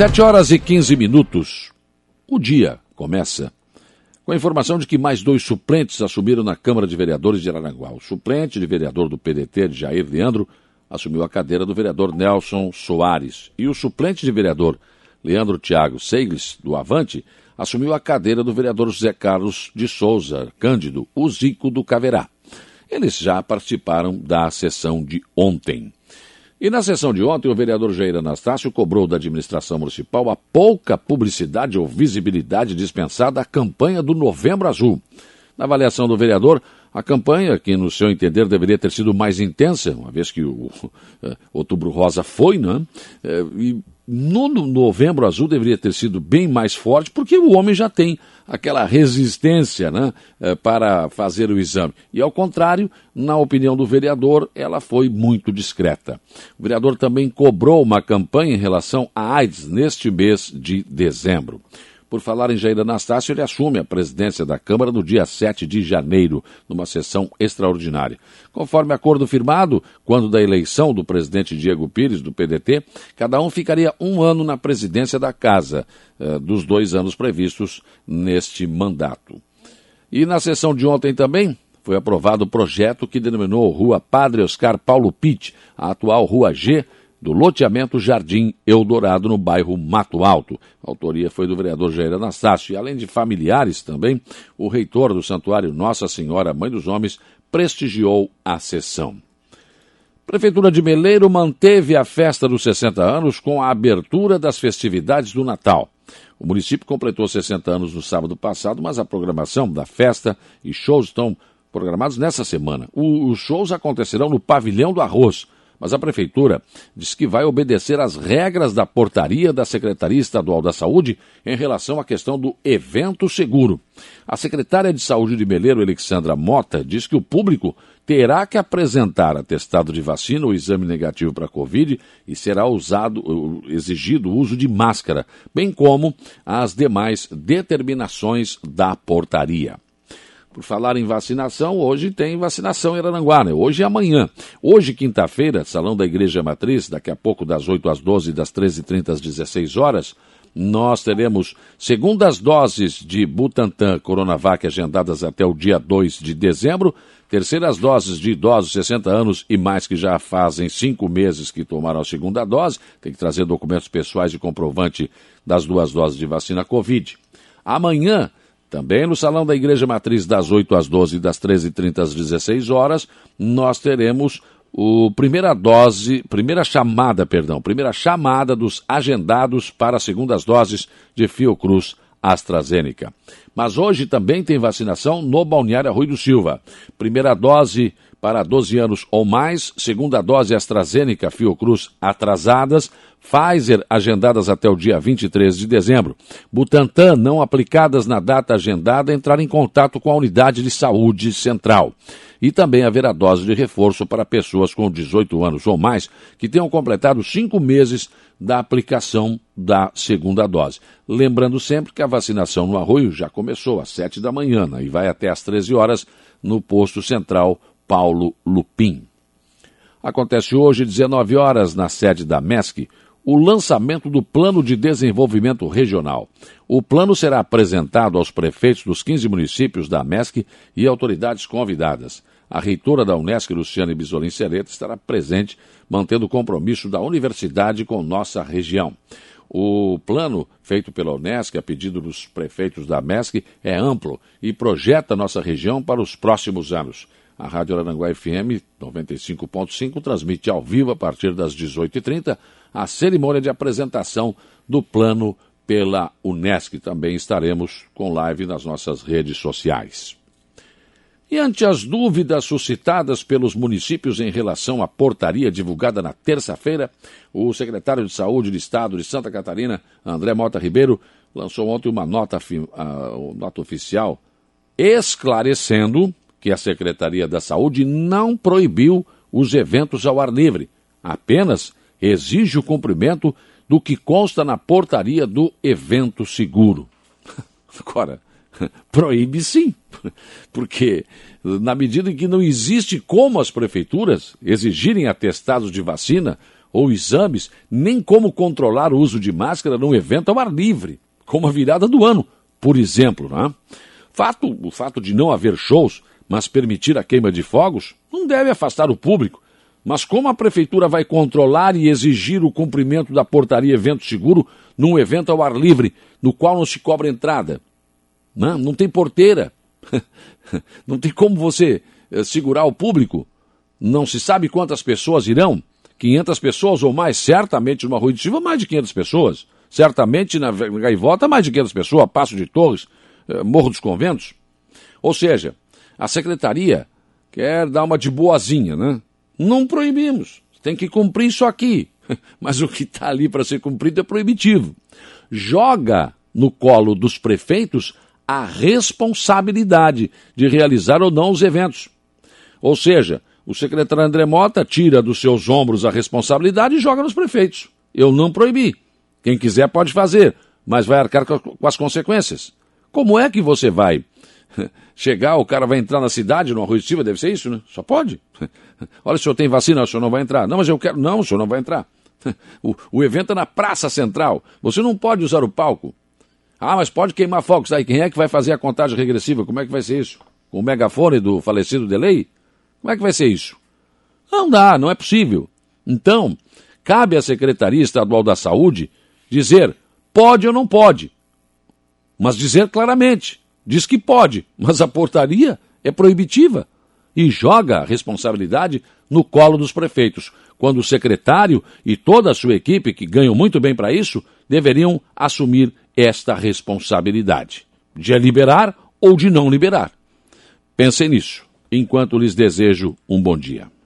Sete horas e 15 minutos. O dia começa com a informação de que mais dois suplentes assumiram na Câmara de Vereadores de Araranguá. O suplente de vereador do PDT, de Jair Leandro, assumiu a cadeira do vereador Nelson Soares. E o suplente de vereador Leandro Tiago Seigles, do Avante, assumiu a cadeira do vereador José Carlos de Souza Cândido, o Zico do Caverá. Eles já participaram da sessão de ontem. E na sessão de ontem, o vereador Jair Anastácio cobrou da administração municipal a pouca publicidade ou visibilidade dispensada à campanha do Novembro Azul. Na avaliação do vereador, a campanha, que no seu entender deveria ter sido mais intensa, uma vez que o, eh, Outubro Rosa foi, né? E no Novembro Azul deveria ter sido bem mais forte, porque o homem já tem aquela resistência né, eh, para fazer o exame. E ao contrário, na opinião do vereador, ela foi muito discreta. O vereador também cobrou uma campanha em relação à AIDS neste mês de dezembro. Por falar em Jair Anastácio, ele assume a presidência da Câmara no dia 7 de janeiro, numa sessão extraordinária. Conforme acordo firmado, quando da eleição do presidente Diego Pires, do PDT, cada um ficaria um ano na presidência da Casa, eh, dos dois anos previstos neste mandato. E na sessão de ontem também, foi aprovado o projeto que denominou Rua Padre Oscar Paulo Pitt, a atual Rua G, do loteamento Jardim Eldorado, no bairro Mato Alto. A autoria foi do vereador Jair Anastácio. E além de familiares também, o reitor do Santuário Nossa Senhora Mãe dos Homens prestigiou a sessão. Prefeitura de Meleiro manteve a festa dos 60 anos com a abertura das festividades do Natal. O município completou 60 anos no sábado passado, mas a programação da festa e shows estão programados nessa semana. os shows acontecerão no Pavilhão do Arroz, mas a Prefeitura diz que vai obedecer às regras da portaria da Secretaria Estadual da Saúde em relação à questão do evento seguro. A secretária de Saúde de Meleiro, Alexandra Mota, diz que o público terá que apresentar atestado de vacina ou exame negativo para a Covid e será usado, exigido o uso de máscara, bem como as demais determinações da portaria. Por falar em vacinação, hoje tem vacinação em Aranguá, né? Hoje e amanhã. Hoje, quinta-feira, Salão da Igreja Matriz, daqui a pouco das 8 às 12, das 13h30 às 16 horas, nós teremos segundas doses de Butantan Coronavac agendadas até o dia 2 de dezembro, terceiras doses de idosos 60 anos e mais que já fazem cinco meses que tomaram a segunda dose, tem que trazer documentos pessoais e comprovante das duas doses de vacina Covid. Amanhã, também no Salão da Igreja Matriz, das 8 às 12 e das 13h30 às 16 horas, nós teremos o primeira dose, primeira chamada, perdão, primeira chamada dos agendados para as segundas doses de Fiocruz AstraZeneca. Mas hoje também tem vacinação no Balneário Rui do Silva. Primeira dose para 12 anos ou mais, segunda dose AstraZeneca Fiocruz atrasadas, Pfizer agendadas até o dia 23 de dezembro. Butantan não aplicadas na data agendada entrar em contato com a unidade de saúde central. E também haverá dose de reforço para pessoas com 18 anos ou mais que tenham completado cinco meses da aplicação da segunda dose. Lembrando sempre que a vacinação no Arroio já começou às 7 da manhã né, e vai até às 13 horas no posto central Paulo Lupim. Acontece hoje, 19 horas, na sede da MESC, o lançamento do Plano de Desenvolvimento Regional. O plano será apresentado aos prefeitos dos 15 municípios da MESC e autoridades convidadas. A reitora da Unesc, Luciane Bisolim Sereta, estará presente, mantendo o compromisso da universidade com nossa região. O plano feito pela Unesc, a pedido dos prefeitos da MESC, é amplo e projeta nossa região para os próximos anos. A Rádio Aranguá FM 95.5 transmite ao vivo a partir das 18h30 a cerimônia de apresentação do plano pela Unesc. Também estaremos com live nas nossas redes sociais. E ante as dúvidas suscitadas pelos municípios em relação à portaria divulgada na terça-feira, o secretário de Saúde do Estado de Santa Catarina, André Mota Ribeiro, lançou ontem uma nota, uh, nota oficial esclarecendo que a Secretaria da Saúde não proibiu os eventos ao ar livre, apenas exige o cumprimento do que consta na portaria do evento seguro. Agora, proíbe sim, porque na medida em que não existe como as prefeituras exigirem atestados de vacina ou exames, nem como controlar o uso de máscara num evento ao ar livre, como a virada do ano, por exemplo. Né? Fato, o fato de não haver shows, mas permitir a queima de fogos, não deve afastar o público. Mas como a prefeitura vai controlar e exigir o cumprimento da portaria evento seguro num evento ao ar livre, no qual não se cobra entrada? Não, não tem porteira. não tem como você eh, segurar o público. Não se sabe quantas pessoas irão. 500 pessoas ou mais, certamente numa rua de mais de 500 pessoas. Certamente na Gaivota, mais de 500 pessoas, Passo de Torres, eh, Morro dos Conventos. Ou seja, a secretaria quer dar uma de boazinha, né? Não proibimos, tem que cumprir isso aqui. Mas o que está ali para ser cumprido é proibitivo. Joga no colo dos prefeitos a responsabilidade de realizar ou não os eventos. Ou seja, o secretário André Mota tira dos seus ombros a responsabilidade e joga nos prefeitos. Eu não proibi. Quem quiser pode fazer, mas vai arcar com as consequências. Como é que você vai chegar, o cara vai entrar na cidade, no arroz de deve ser isso, né? Só pode. Olha, o senhor tem vacina, o senhor não vai entrar. Não, mas eu quero. Não, o senhor não vai entrar. O, o evento é na Praça Central. Você não pode usar o palco. Ah, mas pode queimar fogos. Aí quem é que vai fazer a contagem regressiva? Como é que vai ser isso? Com o megafone do falecido Delay? Como é que vai ser isso? Não dá, não é possível. Então, cabe à Secretaria Estadual da Saúde dizer pode ou não pode. Mas dizer claramente. Diz que pode, mas a portaria é proibitiva e joga a responsabilidade no colo dos prefeitos, quando o secretário e toda a sua equipe, que ganham muito bem para isso, deveriam assumir esta responsabilidade de liberar ou de não liberar. Pensem nisso, enquanto lhes desejo um bom dia.